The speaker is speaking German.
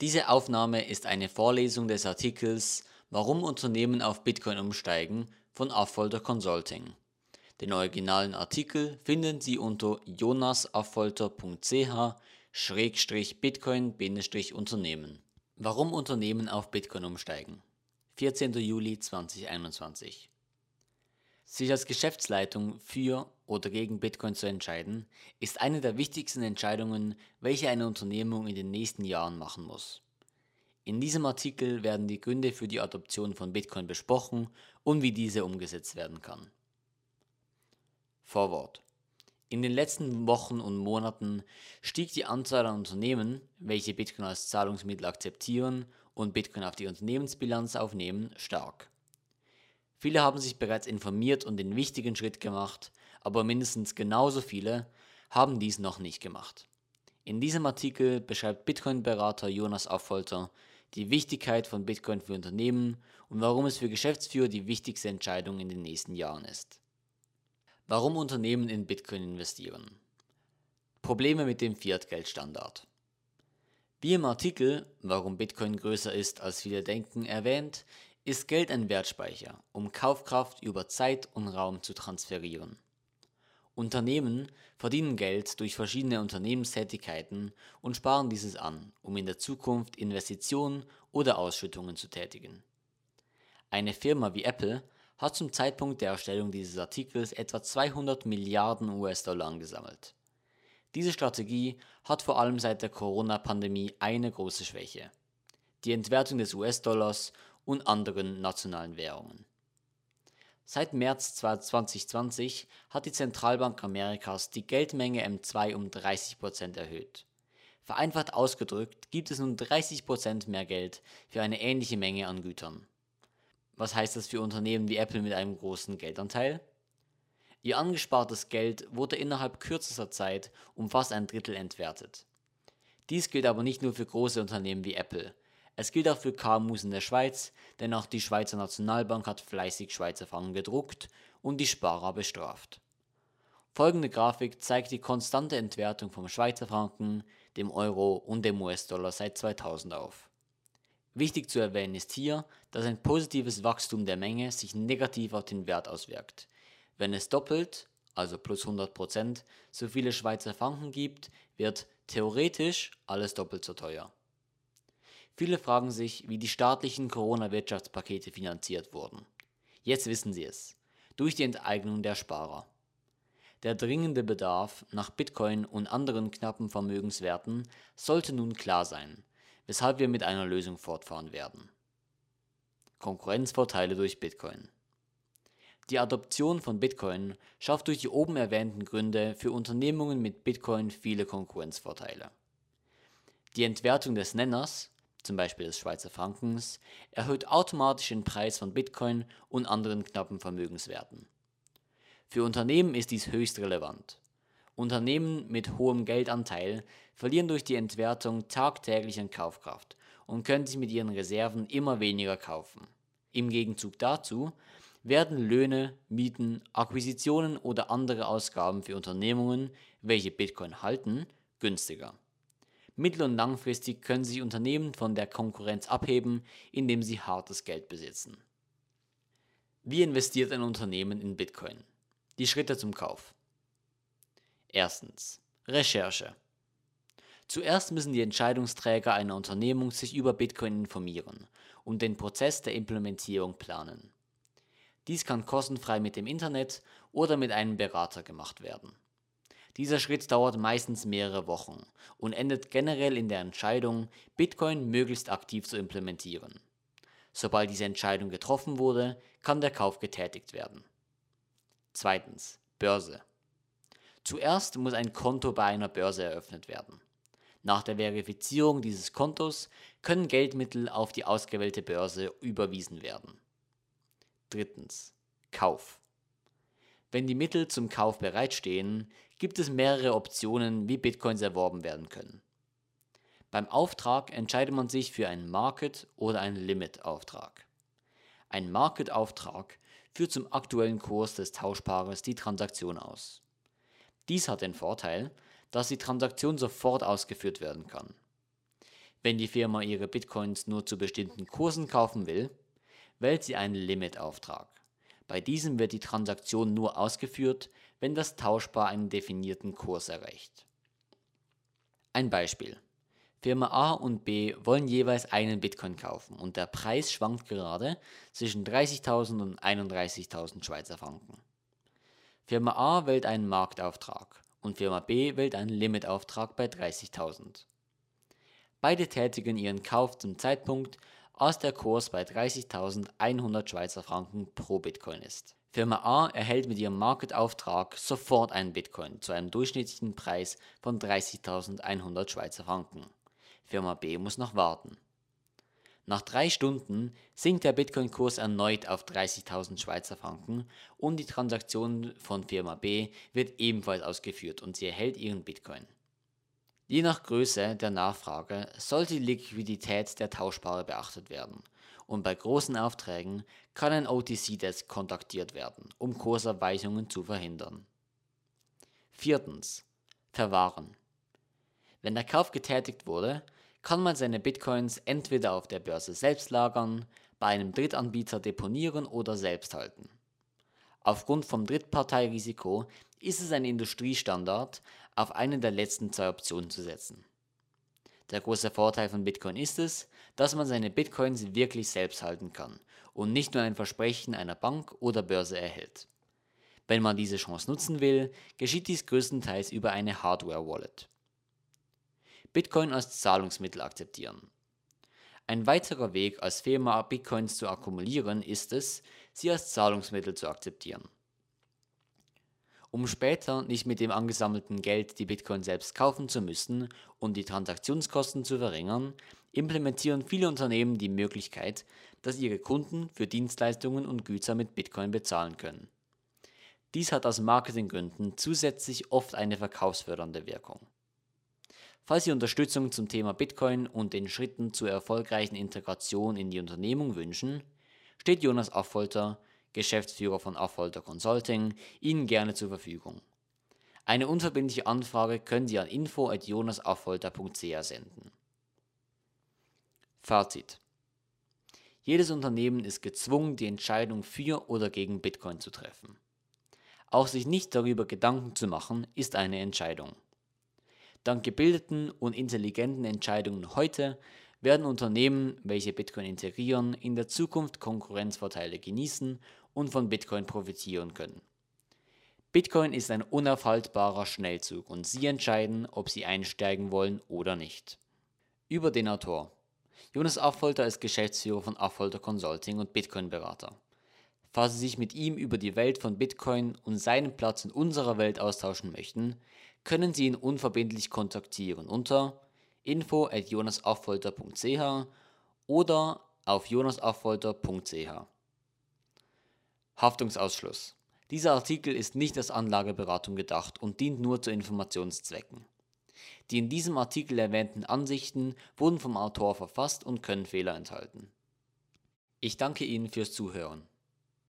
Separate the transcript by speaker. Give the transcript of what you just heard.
Speaker 1: Diese Aufnahme ist eine Vorlesung des Artikels Warum Unternehmen auf Bitcoin umsteigen von Affolter Consulting. Den originalen Artikel finden Sie unter jonasaffolter.ch-bitcoin-unternehmen. Warum Unternehmen auf Bitcoin umsteigen? 14. Juli 2021 sich als Geschäftsleitung für oder gegen Bitcoin zu entscheiden, ist eine der wichtigsten Entscheidungen, welche eine Unternehmung in den nächsten Jahren machen muss. In diesem Artikel werden die Gründe für die Adoption von Bitcoin besprochen und wie diese umgesetzt werden kann. Vorwort. In den letzten Wochen und Monaten stieg die Anzahl an Unternehmen, welche Bitcoin als Zahlungsmittel akzeptieren und Bitcoin auf die Unternehmensbilanz aufnehmen, stark. Viele haben sich bereits informiert und den wichtigen Schritt gemacht, aber mindestens genauso viele haben dies noch nicht gemacht. In diesem Artikel beschreibt Bitcoin-Berater Jonas Affolter die Wichtigkeit von Bitcoin für Unternehmen und warum es für Geschäftsführer die wichtigste Entscheidung in den nächsten Jahren ist. Warum Unternehmen in Bitcoin investieren. Probleme mit dem Fiat-Geldstandard. Wie im Artikel Warum Bitcoin größer ist als viele denken erwähnt, ist Geld ein Wertspeicher, um Kaufkraft über Zeit und Raum zu transferieren. Unternehmen verdienen Geld durch verschiedene Unternehmenstätigkeiten und sparen dieses an, um in der Zukunft Investitionen oder Ausschüttungen zu tätigen. Eine Firma wie Apple hat zum Zeitpunkt der Erstellung dieses Artikels etwa 200 Milliarden US-Dollar angesammelt. Diese Strategie hat vor allem seit der Corona-Pandemie eine große Schwäche. Die Entwertung des US-Dollars und anderen nationalen Währungen. Seit März 2020 hat die Zentralbank Amerikas die Geldmenge M2 um 30% erhöht. Vereinfacht ausgedrückt gibt es nun 30% mehr Geld für eine ähnliche Menge an Gütern. Was heißt das für Unternehmen wie Apple mit einem großen Geldanteil? Ihr angespartes Geld wurde innerhalb kürzester Zeit um fast ein Drittel entwertet. Dies gilt aber nicht nur für große Unternehmen wie Apple, es gilt auch für KMUs in der Schweiz, denn auch die Schweizer Nationalbank hat fleißig Schweizer Franken gedruckt und die Sparer bestraft. Folgende Grafik zeigt die konstante Entwertung vom Schweizer Franken, dem Euro und dem US-Dollar seit 2000 auf. Wichtig zu erwähnen ist hier, dass ein positives Wachstum der Menge sich negativ auf den Wert auswirkt. Wenn es doppelt, also plus 100%, so viele Schweizer Franken gibt, wird theoretisch alles doppelt so teuer. Viele fragen sich, wie die staatlichen Corona-Wirtschaftspakete finanziert wurden. Jetzt wissen sie es. Durch die Enteignung der Sparer. Der dringende Bedarf nach Bitcoin und anderen knappen Vermögenswerten sollte nun klar sein, weshalb wir mit einer Lösung fortfahren werden. Konkurrenzvorteile durch Bitcoin. Die Adoption von Bitcoin schafft durch die oben erwähnten Gründe für Unternehmungen mit Bitcoin viele Konkurrenzvorteile. Die Entwertung des Nenners zum Beispiel des Schweizer Frankens, erhöht automatisch den Preis von Bitcoin und anderen knappen Vermögenswerten. Für Unternehmen ist dies höchst relevant. Unternehmen mit hohem Geldanteil verlieren durch die Entwertung tagtäglich an Kaufkraft und können sich mit ihren Reserven immer weniger kaufen. Im Gegenzug dazu werden Löhne, Mieten, Akquisitionen oder andere Ausgaben für Unternehmungen, welche Bitcoin halten, günstiger. Mittel- und langfristig können sich Unternehmen von der Konkurrenz abheben, indem sie hartes Geld besitzen. Wie investiert ein Unternehmen in Bitcoin? Die Schritte zum Kauf. Erstens. Recherche. Zuerst müssen die Entscheidungsträger einer Unternehmung sich über Bitcoin informieren und den Prozess der Implementierung planen. Dies kann kostenfrei mit dem Internet oder mit einem Berater gemacht werden. Dieser Schritt dauert meistens mehrere Wochen und endet generell in der Entscheidung, Bitcoin möglichst aktiv zu implementieren. Sobald diese Entscheidung getroffen wurde, kann der Kauf getätigt werden. Zweitens. Börse. Zuerst muss ein Konto bei einer Börse eröffnet werden. Nach der Verifizierung dieses Kontos können Geldmittel auf die ausgewählte Börse überwiesen werden. Drittens. Kauf. Wenn die Mittel zum Kauf bereitstehen, gibt es mehrere Optionen, wie Bitcoins erworben werden können. Beim Auftrag entscheidet man sich für einen Market- oder einen Limit-Auftrag. Ein Market-Auftrag führt zum aktuellen Kurs des Tauschpaares die Transaktion aus. Dies hat den Vorteil, dass die Transaktion sofort ausgeführt werden kann. Wenn die Firma ihre Bitcoins nur zu bestimmten Kursen kaufen will, wählt sie einen Limitauftrag. Bei diesem wird die Transaktion nur ausgeführt, wenn das Tauschpaar einen definierten Kurs erreicht. Ein Beispiel. Firma A und B wollen jeweils einen Bitcoin kaufen und der Preis schwankt gerade zwischen 30.000 und 31.000 Schweizer Franken. Firma A wählt einen Marktauftrag und Firma B wählt einen Limitauftrag bei 30.000. Beide tätigen ihren Kauf zum Zeitpunkt, als der Kurs bei 30.100 Schweizer Franken pro Bitcoin ist. Firma A erhält mit ihrem Marketauftrag sofort einen Bitcoin zu einem durchschnittlichen Preis von 30.100 Schweizer Franken. Firma B muss noch warten. Nach drei Stunden sinkt der Bitcoin-Kurs erneut auf 30.000 Schweizer Franken und die Transaktion von Firma B wird ebenfalls ausgeführt und sie erhält ihren Bitcoin. Je nach Größe der Nachfrage sollte die Liquidität der Tauschpaare beachtet werden und bei großen Aufträgen kann ein OTC-Desk kontaktiert werden, um Kursabweichungen zu verhindern. Viertens. Verwahren. Wenn der Kauf getätigt wurde, kann man seine Bitcoins entweder auf der Börse selbst lagern, bei einem Drittanbieter deponieren oder selbst halten. Aufgrund vom Drittparteirisiko ist es ein Industriestandard, auf eine der letzten zwei Optionen zu setzen. Der große Vorteil von Bitcoin ist es, dass man seine Bitcoins wirklich selbst halten kann und nicht nur ein Versprechen einer Bank oder Börse erhält. Wenn man diese Chance nutzen will, geschieht dies größtenteils über eine Hardware-Wallet. Bitcoin als Zahlungsmittel akzeptieren. Ein weiterer Weg als Firma Bitcoins zu akkumulieren ist es, sie als Zahlungsmittel zu akzeptieren. Um später nicht mit dem angesammelten Geld die Bitcoin selbst kaufen zu müssen und die Transaktionskosten zu verringern, implementieren viele Unternehmen die Möglichkeit, dass ihre Kunden für Dienstleistungen und Güter mit Bitcoin bezahlen können. Dies hat aus Marketinggründen zusätzlich oft eine verkaufsfördernde Wirkung. Falls Sie Unterstützung zum Thema Bitcoin und den Schritten zur erfolgreichen Integration in die Unternehmung wünschen, steht Jonas Affolter, Geschäftsführer von Affolter Consulting, Ihnen gerne zur Verfügung. Eine unverbindliche Anfrage können Sie an info.jonasaffolter.ch senden. Fazit. Jedes Unternehmen ist gezwungen, die Entscheidung für oder gegen Bitcoin zu treffen. Auch sich nicht darüber Gedanken zu machen, ist eine Entscheidung. Dank gebildeten und intelligenten Entscheidungen heute werden Unternehmen, welche Bitcoin integrieren, in der Zukunft Konkurrenzvorteile genießen und von Bitcoin profitieren können. Bitcoin ist ein unaufhaltbarer Schnellzug und Sie entscheiden, ob Sie einsteigen wollen oder nicht. Über den Autor. Jonas Affolter ist Geschäftsführer von Affolter Consulting und Bitcoin-Berater. Falls Sie sich mit ihm über die Welt von Bitcoin und seinen Platz in unserer Welt austauschen möchten, können Sie ihn unverbindlich kontaktieren unter info@jonasaffolter.ch oder auf jonasaffolter.ch. Haftungsausschluss. Dieser Artikel ist nicht als Anlageberatung gedacht und dient nur zu Informationszwecken. Die in diesem Artikel erwähnten Ansichten wurden vom Autor verfasst und können Fehler enthalten. Ich danke Ihnen fürs Zuhören.